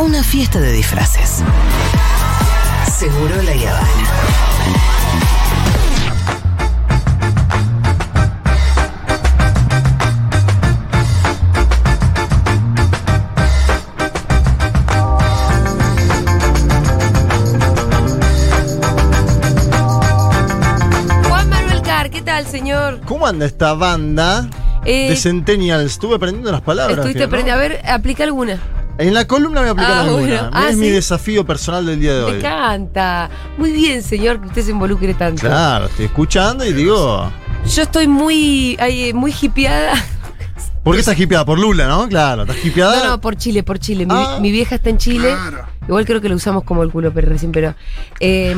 una fiesta de disfraces. Seguro la Habana. Juan Manuel Car, ¿qué tal, señor? ¿Cómo anda esta banda Eh, de Centennials? Estuve aprendiendo las palabras. Estuviste aprendiendo. A ver, aplica alguna. En la columna voy a aplicar Ah, alguna. bueno. Ah, es mi desafío personal del día de Me hoy. encanta. Muy bien, señor, que usted se involucre tanto. Claro, estoy escuchando y digo. Yo estoy muy, ay, muy hippieada. ¿Por qué estás hipeada? Por Lula, ¿no? Claro, estás hipeada. No, no, por Chile, por Chile. Mi, Ah. mi vieja está en Chile. Igual creo que lo usamos como el culo, pero recién, pero. eh,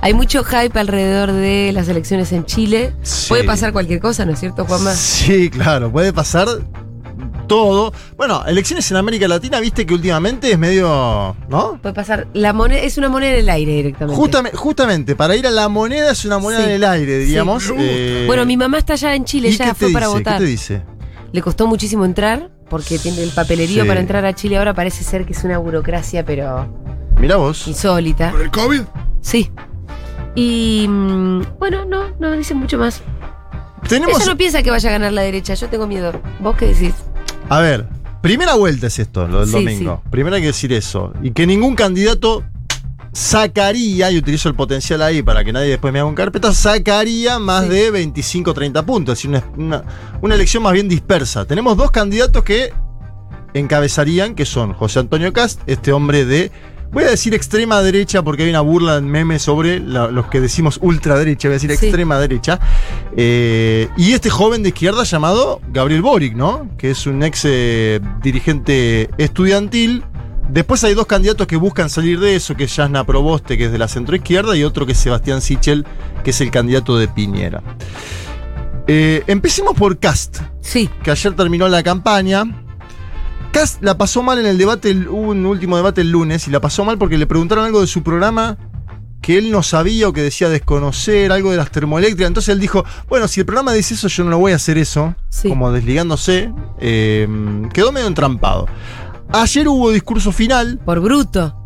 hay mucho hype alrededor de las elecciones en Chile. Sí. Puede pasar cualquier cosa, ¿no es cierto, Juanma? Sí, claro, puede pasar todo. Bueno, elecciones en América Latina, viste que últimamente es medio. ¿No? Puede pasar. La moneda es una moneda en el aire directamente. Justamente, justamente, para ir a la moneda es una moneda Sí. en el aire, diríamos. Sí. Eh, Bueno, mi mamá está allá en Chile, ¿y ya fue para dice? votar. ¿Qué te dice? Le costó muchísimo entrar porque tiene el papelerío Sí. para entrar a Chile. Ahora parece ser que es una burocracia, pero Mira vos. insólita. ¿Por el COVID? Sí. Y mm, bueno, no, no dicen mucho más. Tenemos. Ella no piensa que vaya a ganar la derecha. Yo tengo miedo. ¿Vos qué decís? A ver, primera vuelta es esto, lo del Sí, domingo. Primero hay que decir eso. Y que ningún candidato sacaría, y utilizo el potencial ahí para que nadie después me haga un carpeta, sacaría más Sí. de 25 o 30 puntos. Es decir, una, una- una elección más bien dispersa. Tenemos dos candidatos que encabezarían, que son José Antonio Cast, este hombre de. Voy a decir extrema derecha porque hay una burla en meme sobre la- los que decimos ultraderecha, voy a decir Sí. extrema derecha. Eh, y este joven de izquierda llamado Gabriel Boric, ¿no? Que es un ex eh, dirigente estudiantil. Después hay dos candidatos que buscan salir de eso, que es Jasna Proboste, que es de la centroizquierda, y otro que es Sebastián Sichel, que es el candidato de Piñera. Eh, empecemos por Cast Sí. que ayer terminó la campaña. Cast la pasó mal en el debate, hubo un último debate el lunes, y la pasó mal porque le preguntaron algo de su programa que él no sabía o que decía desconocer, algo de las termoeléctricas. Entonces él dijo, bueno, si el programa dice eso, yo no lo voy a hacer eso. Sí. Como desligándose. eh, quedó medio entrampado. Ayer hubo discurso final. Por bruto.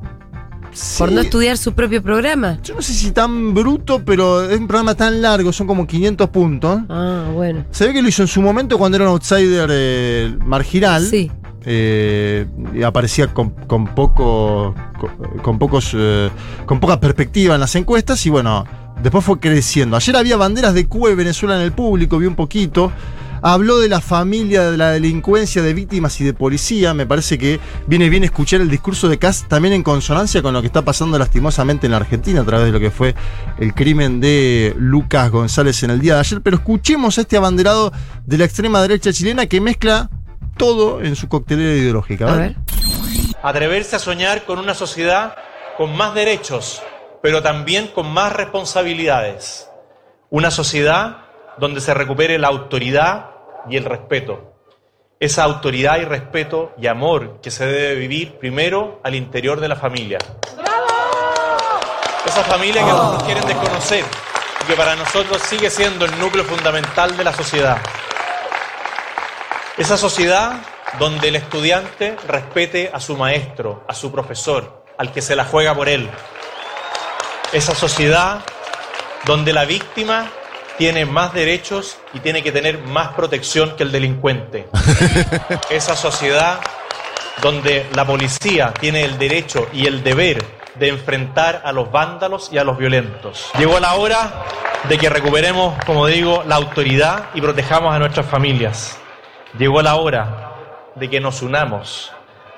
Por no estudiar su propio programa. Yo no sé si tan bruto, pero es un programa tan largo, son como 500 puntos. Ah, bueno. Se ve que lo hizo en su momento cuando era un outsider eh, marginal. Sí. Eh, aparecía con, con poco con, con pocos eh, con poca perspectiva en las encuestas y bueno después fue creciendo. Ayer había banderas de Cuba y Venezuela en el público vi un poquito. Habló de la familia de la delincuencia de víctimas y de policía. Me parece que viene bien escuchar el discurso de Kass también en consonancia con lo que está pasando lastimosamente en la Argentina a través de lo que fue el crimen de Lucas González en el día de ayer. Pero escuchemos a este abanderado de la extrema derecha chilena que mezcla todo en su coctelera ideológica. A ¿vale? ver. Atreverse a soñar con una sociedad con más derechos, pero también con más responsabilidades. Una sociedad donde se recupere la autoridad y el respeto. Esa autoridad y respeto y amor que se debe vivir primero al interior de la familia. Esa familia que algunos quieren desconocer y que para nosotros sigue siendo el núcleo fundamental de la sociedad. Esa sociedad donde el estudiante respete a su maestro, a su profesor, al que se la juega por él. Esa sociedad donde la víctima tiene más derechos y tiene que tener más protección que el delincuente. Esa sociedad donde la policía tiene el derecho y el deber de enfrentar a los vándalos y a los violentos. Llegó la hora de que recuperemos, como digo, la autoridad y protejamos a nuestras familias. Llegó la hora de que nos unamos,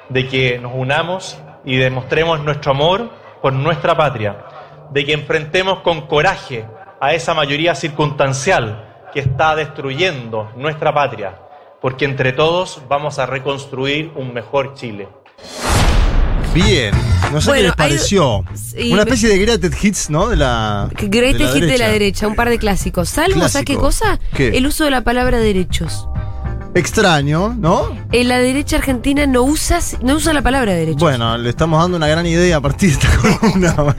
de que nos unamos y demostremos nuestro amor por nuestra patria, de que enfrentemos con coraje a esa mayoría circunstancial que está destruyendo nuestra patria, porque entre todos vamos a reconstruir un mejor Chile. Bien. No sé Bueno, qué les hay- pareció. sí, Una me- especie de greatest hits, ¿no? De la. Greatest de hit de la derecha, un par de clásicos. Salvo, ¿sabes qué cosa? ¿Qué? El uso de la palabra derechos. Extraño, ¿no? En la derecha argentina no usa, no usa la palabra derecho. Bueno, le estamos dando una gran idea a partir de esta columna.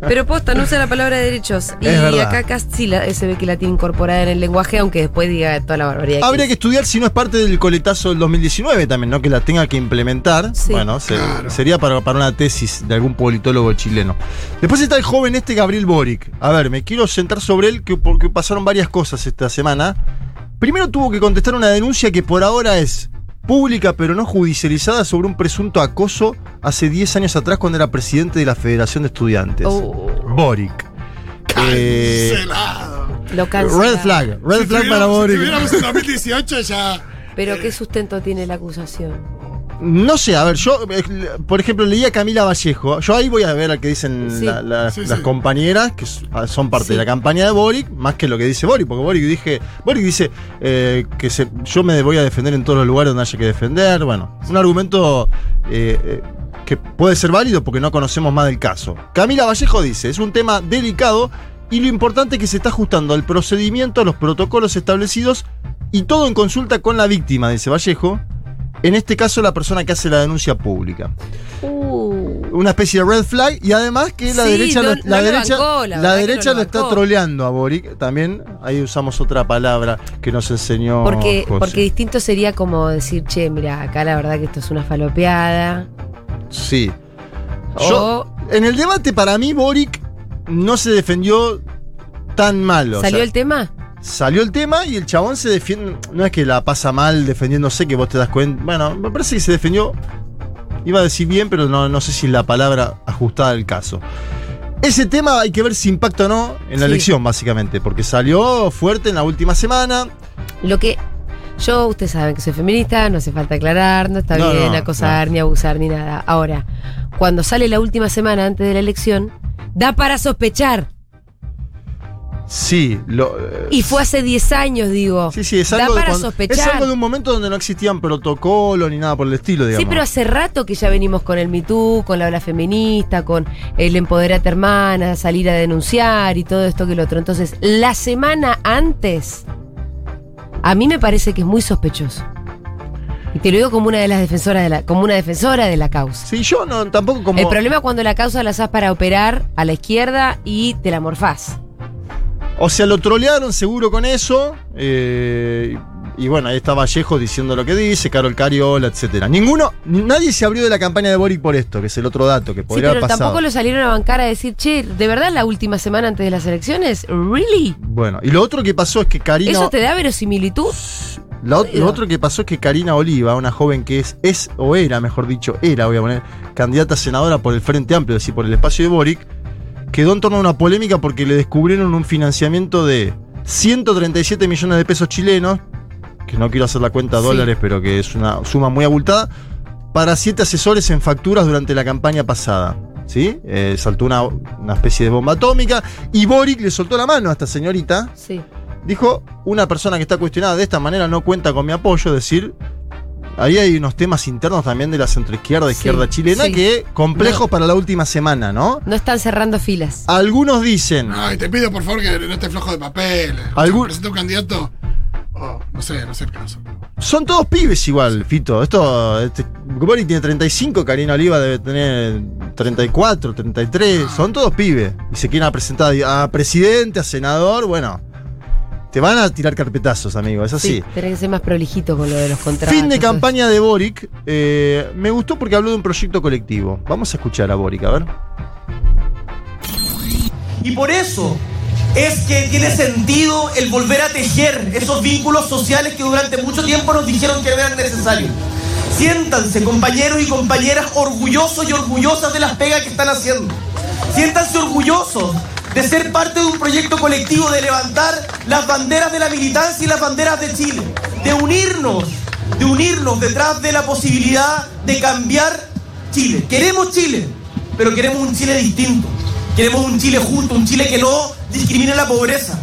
Pero posta, no usa la palabra derechos. Y Es verdad. acá Cast sí la- se ve que la tiene incorporada en el lenguaje, aunque después diga toda la barbaridad. que Habría que estudiar si no es parte del coletazo del 2019 también, ¿no? Que la tenga que implementar. Sí. Bueno, se- Claro. sería para, para una tesis de algún politólogo chileno. Después está el joven este Gabriel Boric. A ver, me quiero sentar sobre él que, porque pasaron varias cosas esta semana. Primero tuvo que contestar una denuncia que por ahora es pública pero no judicializada sobre un presunto acoso hace 10 años atrás cuando era presidente de la Federación de Estudiantes. Oh, Boric. Eh, Cancelado. lo cancela. red flag, red Si flag para Si Boric. tuviéramos en 2018 ya. Pero ¿qué sustento tiene la acusación? No sé, a ver, yo, eh, por ejemplo, leía a Camila Vallejo. Yo ahí voy a ver a qué dicen Sí. la- la- Sí, las sí. compañeras, que ah, son parte Sí. de la campaña de Boric, más que lo que dice Boric, porque Boric, dije, Boric dice eh, que se- yo me voy a defender en todos los lugares donde haya que defender. Bueno, un argumento eh, que puede ser válido porque no conocemos más del caso. Camila Vallejo dice, es un tema delicado y lo importante es que se está ajustando al procedimiento, a los protocolos establecidos y todo en consulta con la víctima, dice Vallejo. En este caso, la persona que hace la denuncia pública. Uh, Una especie de red flag y además que la Sí, derecha, no- lo, no la lo derecha, bancó, la derecha lo, lo está troleando a Boric. También ahí usamos otra palabra que nos enseñó porque, José. porque distinto sería como decir, che, mira, acá la verdad que esto es una falopeada. Sí. O- Yo, en el debate, para mí, Boric no se defendió tan mal. o ¿Salió sea, el tema? Salió el tema y el chabón se defiende. No es que la pasa mal defendiéndose, que vos te das cuenta. Bueno, me parece que se defendió. Iba a decir bien, pero no, no sé si es la palabra ajustada al caso. Ese tema hay que ver si impacta o no en la Sí. elección, básicamente, porque salió fuerte en la última semana. Lo que. Yo, ustedes saben que soy feminista, no hace falta aclarar, no está No, bien no, acosar ni abusar ni nada. Ahora, cuando sale la última semana antes de la elección, da para sospechar. Sí, lo, eh, Y fue hace 10 años, digo. sí, sí, es da algo, de para cuando- sospechar. es algo de un momento donde no existían protocolos ni nada por el estilo, digamos. Sí, pero hace rato que ya venimos con el Me Too, con la ola feminista, con el empoderate hermana, salir a denunciar y todo esto que lo otro. Entonces, la semana antes, a mí me parece que es muy sospechoso. Y te lo digo como una de las defensoras de la, como una defensora de la causa. Sí, yo no, tampoco como. El problema es cuando la causa la usás para operar a la izquierda y te la morfás. O sea, lo trolearon seguro con eso. eh, y bueno, ahí está Vallejo diciendo lo que dice, Carol Cariola, etcétera. Ninguno, nadie se abrió de la campaña de Boric por esto, que es el otro dato que Sí, podría pero haber pasado. tampoco lo salieron a bancar a decir, che, ¿de verdad la última semana antes de las elecciones? ¿Really? Bueno, y lo otro que pasó es que Karina. ¿Eso te da verosimilitud? Lo, lo otro que pasó es que Karina Oliva, una joven que es, es o era, mejor dicho, era, voy a poner, candidata a senadora por el Frente Amplio, es decir, por el espacio de Boric, quedó en torno a una polémica porque le descubrieron un financiamiento de 137 millones de pesos chilenos, que no quiero hacer la cuenta a Sí. dólares, pero que es una suma muy abultada, para siete asesores en facturas durante la campaña pasada. ¿Sí? Eh, saltó una, una especie de bomba atómica y Boric le soltó la mano a esta señorita Sí. Dijo, una persona que está cuestionada de esta manera no cuenta con mi apoyo, es decir, ahí hay unos temas internos también de la centroizquierda, Sí, izquierda chilena, sí. que complejos No. para la última semana, ¿no? No están cerrando filas. Algunos dicen, Ay, te pido por favor que no estés flojo de papel. Algún- Presenta un candidato. Oh, no sé, no sé el caso. son todos pibes igual, Fito. Esto, este, Boric tiene 35, Karina Oliva debe tener 34, 33, son todos pibes. Y se quieren presentar a presidente, a senador, bueno, te van a tirar carpetazos, amigo, es así. Sí, tenés que ser más prolijito con lo de los contratos. Fin de campaña de Boric. eh, me gustó porque habló de un proyecto colectivo. Vamos a escuchar a Boric, a ver. Y por eso es que tiene sentido el volver a tejer esos vínculos sociales que durante mucho tiempo nos dijeron que eran necesarios. Siéntanse, compañeros y compañeras, orgullosos y orgullosas de las pegas que están haciendo. Siéntanse orgullosos de ser parte de un proyecto colectivo, de levantar las banderas de la militancia y las banderas de Chile, de unirnos, de unirnos detrás de la posibilidad de cambiar Chile. Queremos Chile, pero queremos un Chile distinto. Queremos un Chile justo, un Chile que no discrimine la pobreza.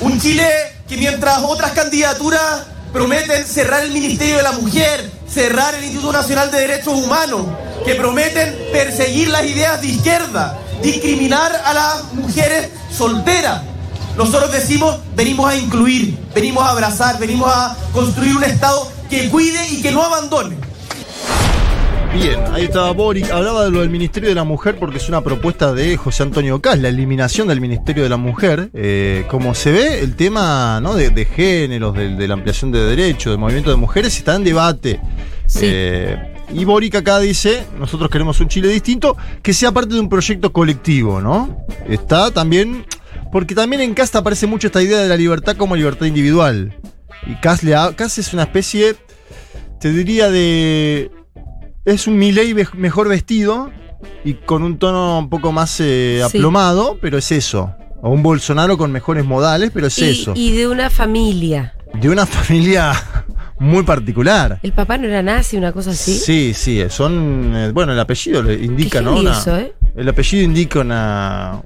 Un Chile que mientras otras candidaturas prometen cerrar el Ministerio de la Mujer, cerrar el Instituto Nacional de Derechos Humanos, que prometen perseguir las ideas de izquierda, discriminar a las mujeres solteras, Nosotros decimos, venimos a incluir, venimos a abrazar, venimos a construir un Estado que cuide y que no abandone. Bien, ahí estaba Boric. Hablaba de lo del Ministerio de la Mujer porque es una propuesta de José Antonio Cas, la eliminación del Ministerio de la Mujer. Eh, como se ve, el tema ¿no? de, de géneros, de, de la ampliación de derechos, del movimiento de mujeres está en debate. Sí. Eh, y Boric acá dice, nosotros queremos un Chile distinto, que sea parte de un proyecto colectivo, ¿no? Está también, porque también en Cas aparece mucho esta idea de la libertad como libertad individual. Y Cas, le ha- Cas es una especie, te diría, de... Es un Milei mejor vestido y con un tono un poco más eh, Sí. aplomado, pero es eso. O un Bolsonaro con mejores modales, pero es y, eso. y de una familia. De una familia muy particular. El papá no era nazi, una cosa así. Sí, sí, son. eh, bueno, el apellido le indica, Qué ¿no? Una- eso, ¿eh? El apellido indica una,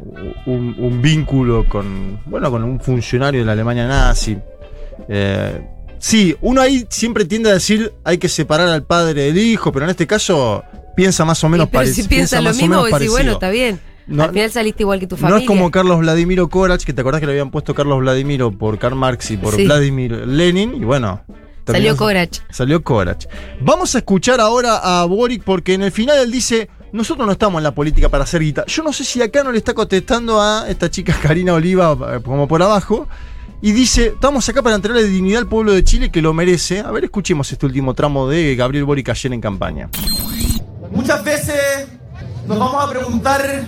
un, un vínculo con. Bueno, con un funcionario de la Alemania nazi. Eh, sí, uno ahí siempre tiende a decir hay que separar al padre del hijo, pero en este caso piensa más o menos pero si parecido. piensas lo mismo, vos decís, bueno, está bien. No- Al final saliste igual que tu No familia. es como Carlos Vladimiro Korach, que te acordás que le habían puesto Carlos Vladimiro por Karl Marx y por Sí. Vladimir Lenin, y bueno. Salió Corach. Salió Korach. Vamos a escuchar ahora a Boric porque en el final él dice, nosotros no estamos en la política para hacer guita. Yo no sé si acá no le está contestando a esta chica Karina Oliva eh, como por abajo. Y dice, estamos acá para entregarle dignidad al pueblo de Chile que lo merece. A ver, escuchemos este último tramo de Gabriel Boric ayer en campaña. Muchas veces nos vamos a preguntar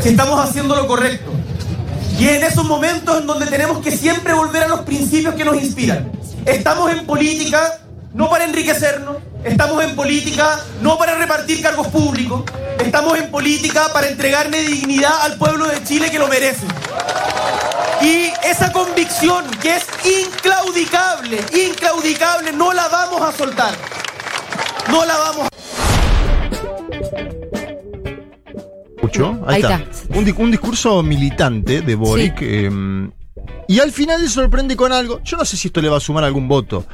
si estamos haciendo lo correcto. Y en esos momentos en donde tenemos que siempre volver a los principios que nos inspiran. Estamos en política no para enriquecernos, estamos en política no para repartir cargos públicos, estamos en política para entregarle dignidad al pueblo de Chile que lo merece. Y esa convicción que es inclaudicable, inclaudicable, no la vamos a soltar. No la vamos a ¿Escuchó? Ahí, Ahí está. está. Un, di- un discurso militante de Boric. eh, y al final le sorprende con algo. Yo no sé si esto le va a sumar algún voto.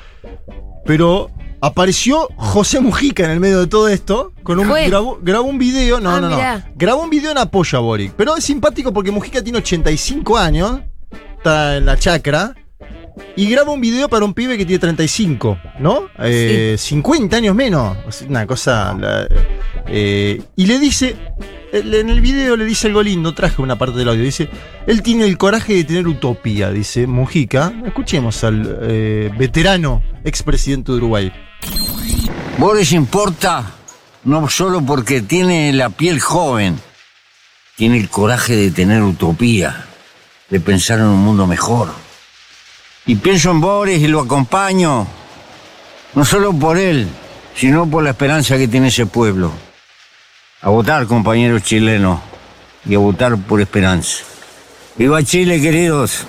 Pero apareció José Mujica en el medio de todo esto. Con un, grabó, grabó un video. No, Ah, no, no. mirá. Grabó un video en apoyo a Boric. Pero es simpático porque Mujica tiene 85 años. Está en la chacra. Y graba un video para un pibe que tiene 35, ¿no? Eh, 50 años menos. Una cosa. la- eh, y le dice. En el video le dice algo lindo, traje una parte del audio. Dice: Él tiene el coraje de tener utopía, dice Mujica. Escuchemos al eh, veterano expresidente de Uruguay. Boris importa no solo porque tiene la piel joven, tiene el coraje de tener utopía, de pensar en un mundo mejor. Y pienso en Boris y lo acompaño, no solo por él, sino por la esperanza que tiene ese pueblo. A votar, compañeros chilenos, y a votar por esperanza. ¡Viva Chile, queridos!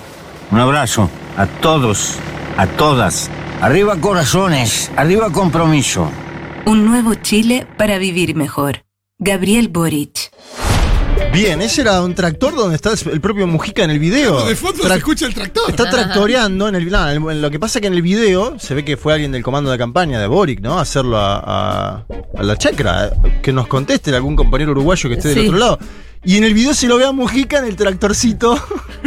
Un abrazo a todos, a todas. Arriba corazones, arriba compromiso. Un nuevo Chile para vivir mejor. Gabriel Boric. Bien, ese era un tractor donde está el propio Mujica en el video. De fondo se Trac- escucha el tractor. Está tractoreando en el, no, en Lo que pasa que en el video se ve que fue alguien del comando de campaña de Boric, ¿no? Hacerlo a, a- a la chacra. Que nos conteste algún compañero uruguayo que esté del Sí. otro lado. Y en el video se lo ve a Mujica en el tractorcito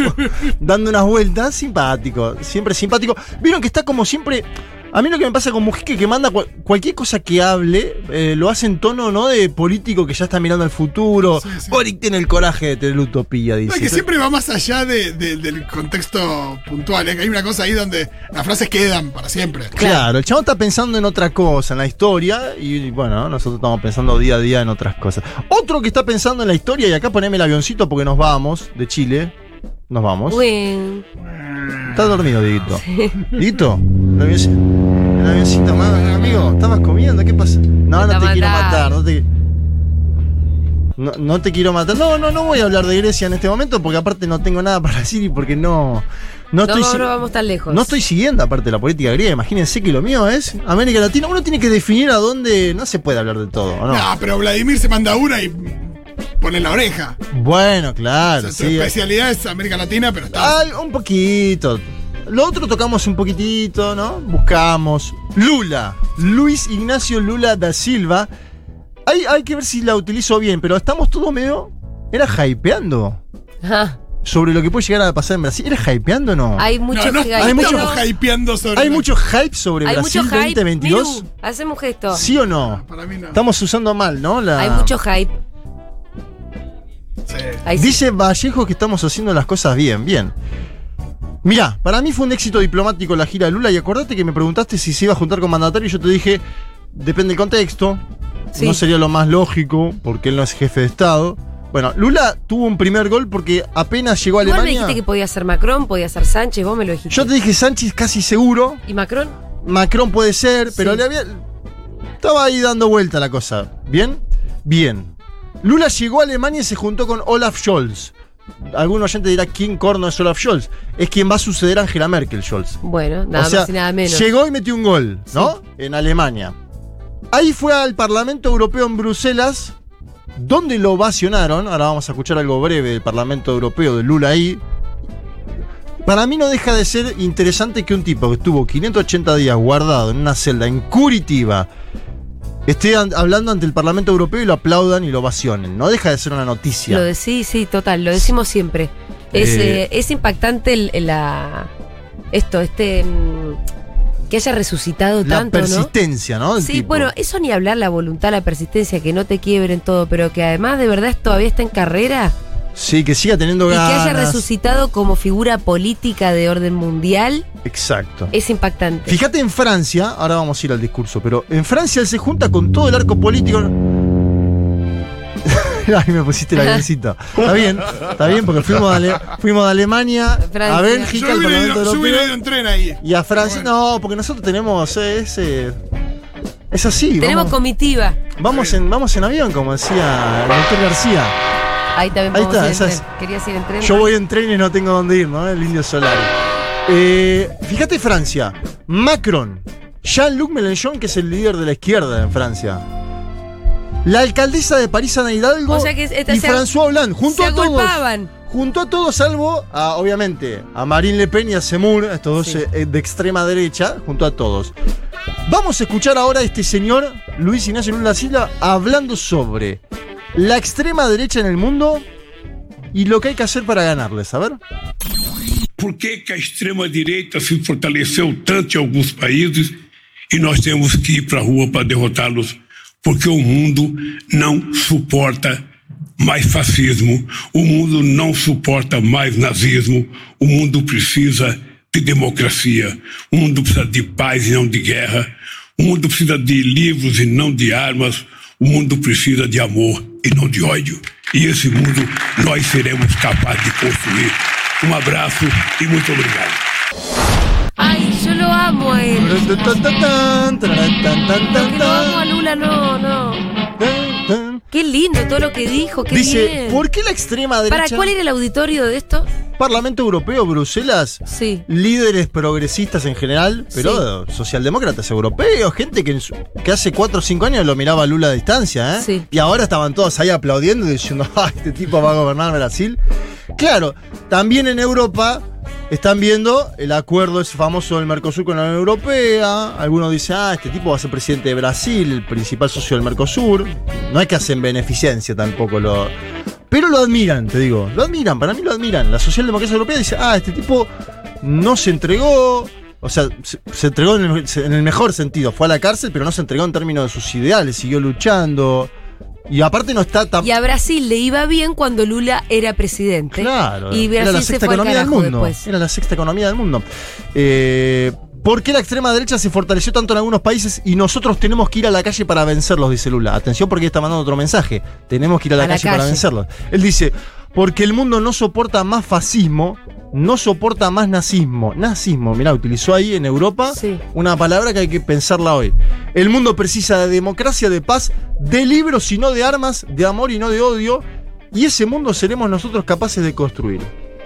dando unas vueltas. Simpático, siempre simpático. Vieron que está como siempre. A mí lo que me pasa con Mujica es que manda cual- cualquier cosa que hable, eh, lo hace en tono, ¿no? De político que ya está mirando al futuro. Sí, sí. Boric tiene el coraje de tener utopía, No, dice. es que siempre va más allá de- de- del contexto puntual. Que hay una cosa ahí donde las frases quedan para siempre. Claro, el chabón está pensando en otra cosa, en la historia, y bueno, nosotros estamos pensando día a día en otras cosas. Otro que está pensando en la historia, y acá poneme el avioncito porque nos vamos de Chile. Nos vamos. Bueno, Está dormido, Dieguito. Dieguito, el avioncito, el avioncito, más, amigo, estabas comiendo, ¿qué pasa? No, Te no te quiero matar. no te. No, no te quiero matar. No, no, no voy a hablar de Grecia en este momento porque aparte no tengo nada para decir y porque no. No no, estoy. no, vamos tan lejos. no estoy siguiendo aparte la política griega. Imagínense que lo mío es América Latina. Uno tiene que definir a dónde no se puede hablar de todo, ¿o ¿no? No, pero Vladimir se manda una y pone la oreja. Bueno, O claro, sea, sí. especialidad es América Latina, pero está. Al- un poquito. Lo otro tocamos un poquitito, ¿no? Buscamos. Lula. Luis Ignacio Lula da Silva. Hay, hay que ver si la utilizo bien, pero estamos todos medio. Era hypeando. Ajá. sobre lo que puede llegar a pasar en Brasil. ¿Eres hypeando o no? Hay mucho no, no, hype. hay mucho- estamos hypeando sobre. ¿Hay mucho hype sobre Hay Brasil mucho hype. 2022? Miru, hacemos gesto. ¿Sí o no? Para mí no. Estamos usando mal, ¿no? La- Hay mucho hype. Sí. Ahí sí. Dice Vallejo que estamos haciendo las cosas bien, bien. Mirá, para mí fue un éxito diplomático la gira de Lula y acordate que me preguntaste si se iba a juntar con mandatario y yo te dije, depende del contexto, Sí. no sería lo más lógico porque él no es jefe de Estado. Bueno, Lula tuvo un primer gol porque apenas llegó a Igual me Alemania. dijiste que podía ser Macron, podía ser Sánchez, vos me lo dijiste. Yo te dije Sánchez casi seguro, ¿Y Macron? Macron puede ser, pero Sí. le había. Estaba ahí dando vuelta la cosa. ¿Bien? Bien. Lula llegó a Alemania y se juntó con Olaf Scholz. Algún oyente dirá quién corno es Olaf Scholz. Es quien va a suceder a Angela Merkel, Scholz. Bueno, nada o sea, más y nada menos. llegó y metió un gol, ¿no? En Alemania. Ahí fue al Parlamento Europeo en Bruselas, donde lo ovacionaron. Ahora vamos a escuchar algo breve del Parlamento Europeo de Lula ahí. Para mí no deja de ser interesante que un tipo que estuvo 580 días guardado en una celda en Curitiba esté an- hablando ante el Parlamento Europeo y lo aplaudan y lo ovacionen. No deja de ser una noticia. Lo de sí, sí, total, lo decimos siempre. Es, Eh, eh, es impactante el, el- la esto, este mm, que haya resucitado la tanto, ¿no? persistencia, ¿no? Sí, tipo. bueno, eso ni hablar, la voluntad, la persistencia, que no te quiebren todo, pero que además de verdad todavía está en carrera Sí, que siga teniendo y que ganas. haya resucitado como figura política de orden mundial Exacto. es impactante. Fíjate en Francia, ahora vamos a ir al discurso, pero en Francia él se junta con todo el arco político. Ay, me pusiste la avioncito. Está bien, está bien, porque fuimos de, Ale- fuimos de Alemania a. Bélgica, Yo al Parlamento ido, yo hubiera ido Europeo. en tren ahí. Y a Francia. No, porque nosotros tenemos ese. Es así. Tenemos vamos, comitiva. vamos, en, vamos en avión, como decía el doctor García. Ahí también Ahí está, ir en esa tren. es- Querías ir en tren. Yo voy en tren y no tengo dónde ir, ¿no? El indio solar. Eh, fíjate Francia. Macron. Jean-Luc Mélenchon, que es el líder de la izquierda en Francia. La alcaldesa de París, Ana Hidalgo. O sea que esta- y se- François Hollande. Junto se a todos. agolpaban. Junto a todos, salvo a, obviamente, a Marine Le Pen y a Zemmour, estos dos Sí. eh, de extrema derecha, junto a todos. Vamos a escuchar ahora a este señor, Luis Ignacio Lula Silva, hablando sobre la extrema derecha en el mundo y lo que hay que hacer para ganarles. A ver. Por que, a extrema-direita se fortaleceu tanto em alguns países e nós temos que ir para a rua para derrotá-los? Porque o mundo não suporta mais fascismo, o mundo não suporta mais nazismo, o mundo precisa de democracia, o mundo precisa de paz e não de guerra, o mundo precisa de livros e não de armas, o mundo precisa de amor e não de ódio. E esse mundo nós seremos capazes de construir. Um abraço e muito obrigado. Ay, yo lo amo a él. Lo que lo amo a Lula, no, no. Qué lindo todo lo que dijo, qué Dice, bien. ¿por qué la extrema derecha? ¿Para cuál era el auditorio de esto? Parlamento Europeo, Bruselas, Sí. líderes progresistas en general, pero socialdemócratas europeos, gente que, hace 4 o 5 años lo miraba a Lula a distancia, ¿eh? Sí. Y ahora estaban todos ahí aplaudiendo y diciendo, "Ah, este tipo va a gobernar Brasil. Claro, también en Europa están viendo el acuerdo ese famoso del Mercosur con la Unión Europea. Algunos dicen, ah, este tipo va a ser presidente de Brasil, el principal socio del Mercosur. No es que hacen beneficencia tampoco lo. Pero lo admiran, te digo. Lo admiran, para mí lo admiran. La socialdemocracia europea dice, ah, este tipo no se entregó. O sea, se, se entregó en el, en el mejor sentido. Fue a la cárcel, pero no se entregó en términos de sus ideales. Siguió luchando. Y aparte no está tan. Y a Brasil le iba bien cuando Lula era presidente. Claro, Y era Brasil la se sexta fue al economía del mundo. después. Era la sexta economía del mundo. Eh, ¿Por qué la extrema derecha se fortaleció tanto en algunos países y nosotros tenemos que ir a la calle para vencerlos? Dice Lula. Atención porque está mandando otro mensaje. Tenemos que ir a la, A la calle, para vencerlos. Él dice, porque el mundo no soporta más fascismo, no soporta más nazismo. Nazismo, mirá, utilizó ahí en Europa Sí. una palabra que hay que pensarla hoy. El mundo precisa de democracia, de paz, de libros y no de armas, de amor y no de odio. Y ese mundo seremos nosotros capaces de construir.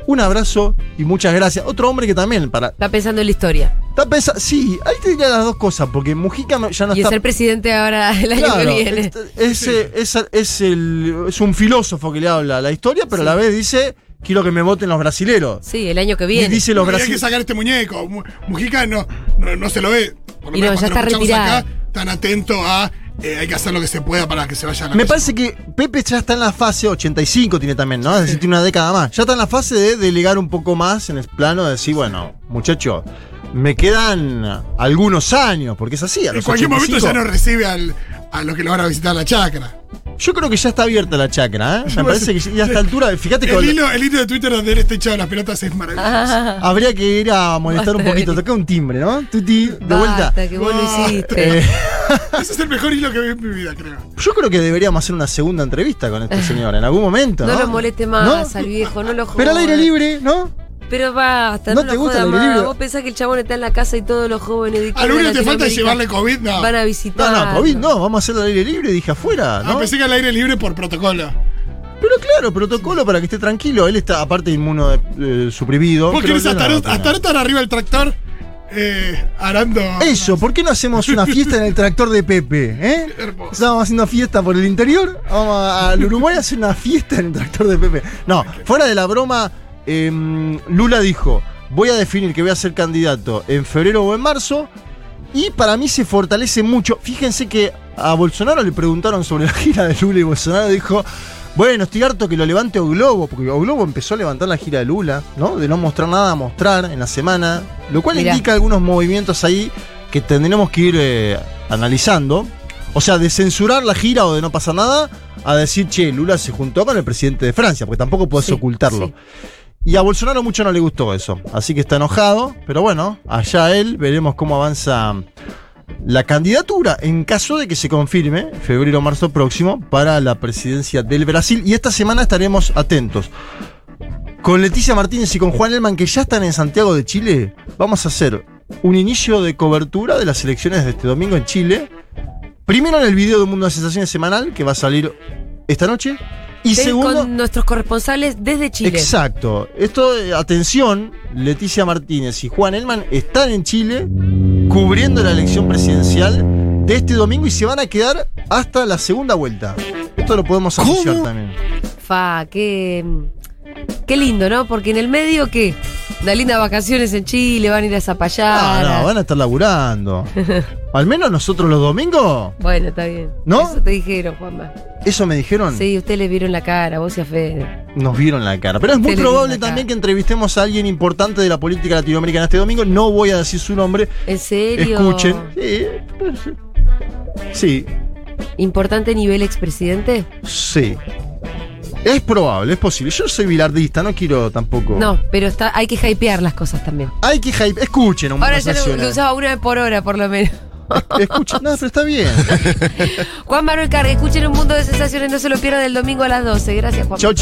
Un abrazo y muchas gracias. Otro hombre que también para. Está pensando en la historia. Está pensa- sí, ahí te diría las dos cosas, porque Mujica no- ya no y es está. el presidente ahora el año Claro, que viene. es, es, es- es el- es un filósofo que le habla a la historia, pero a la vez dice: Quiero que me voten los brasileros. Sí, el año que Y viene. dice los que sacar este muñeco. Mu- Mujica no, no, no se lo ve. Por lo Y no, menos ya está retirado. acá, tan atento a eh, hay que hacer lo que se pueda para que se vaya a la Me parece que Pepe ya está en la fase 85, tiene también, ¿no? Es decir, tiene una década más. Ya está en la fase de delegar un poco más en el plano de decir, bueno, muchachos, me quedan algunos años, porque es así. A En los cualquier momento 85. ya no recibe al, a los que lo van a visitar la chacra. Yo creo que ya está abierta la chacra, ¿eh? Me parece que ya a esta altura, fíjate que El hilo, el hilo de Twitter donde él está echado las pelotas es maravilloso. habría que ir a molestar un poquito, tocar un timbre, ¿no? Tuti, de vuelta. Basta, que vos lo hiciste. Eh, Ese es el mejor hilo que vi en mi vida, creo. yo creo que deberíamos hacer una segunda entrevista con este señor en algún momento, ¿no? No lo moleste más ¿No? al viejo, no lo jodas. Pero al aire libre, ¿no? Pero basta, ¿No no, te gusta el aire libre? Vos pensás que el chabón está en la casa y todos los jóvenes de Al único que te falta llevarle COVID, no. Van a No, visitar. no, COVID no, vamos a hacerlo al aire libre, dije afuera, Ah, ¿no? pensé que al aire libre por protocolo. Pero claro, protocolo para que esté tranquilo. Él está, aparte, inmuno eh, suprimido. ¿Vos querés no, estar, no, no. estar tan arriba del tractor eh, arando? Eso, ¿por qué no hacemos una fiesta en el tractor de Pepe? ¿eh? Hermoso. Estábamos haciendo fiesta por el interior. Vamos a- al Uruguay a hacer una fiesta en el tractor de Pepe. No, fuera de la broma, em, Lula dijo: Voy a definir que voy a ser candidato en febrero o en marzo. Y para mí se fortalece mucho. Fíjense que a Bolsonaro le preguntaron sobre la gira de Lula y Bolsonaro dijo. Bueno, estoy harto que lo levante O Globo, porque O Globo empezó a levantar la gira de Lula, ¿no? De no mostrar nada a mostrar en la semana, lo cual Mirá. indica algunos movimientos ahí que tendremos que ir eh, analizando. O sea, de censurar la gira o de no pasar nada, a decir, che, Lula se juntó con el presidente de Francia, porque tampoco puedes Sí, ocultarlo. sí. Y a Bolsonaro mucho no le gustó eso, así que está enojado, pero bueno, allá él, veremos cómo avanza la candidatura en caso de que se confirme febrero o marzo próximo para la presidencia del Brasil. Y esta semana estaremos atentos. Con Leticia Martínez y con Juan Elman, que ya están en Santiago de Chile, vamos a hacer un inicio de cobertura de las elecciones de este domingo en Chile. Primero en el video de Mundo de Sensaciones semanal, que va a salir esta noche. Y De- segundo. Con nuestros corresponsales desde Chile. Exacto. Esto, eh, atención, Leticia Martínez y Juan Elman están en Chile cubriendo la elección presidencial de este domingo y se van a quedar hasta la segunda vuelta. Esto lo podemos anunciar también. Fa, qué, qué lindo, ¿no? Porque en el medio, ¿qué? Unas lindas vacaciones en Chile, van a ir a Ah, Zapallar. no, van a estar laburando. Al menos nosotros los domingos, Bueno, está bien. ¿No? Eso te dijeron, Juanma. eso me dijeron, Sí, ustedes le vieron la cara, vos y a Fede. nos vieron la cara. Pero es muy probable también cara. que entrevistemos a alguien importante de la política latinoamericana este domingo. No voy a decir su nombre. ¿En serio? Escuchen. Sí, sí, ¿Importante nivel expresidente? Sí. Es probable, es posible. Yo soy bilardista, no quiero tampoco. No, pero está, hay que hypear las cosas también. Hay que hype. Escuchen, Ahora ya lo, lo usaba una vez por hora, por lo menos. Escuchen, no, pero está bien. Juan Manuel Carga, escuchen un mundo de sensaciones, no se lo pierdan el domingo a las 12. Gracias, Juan. Chau,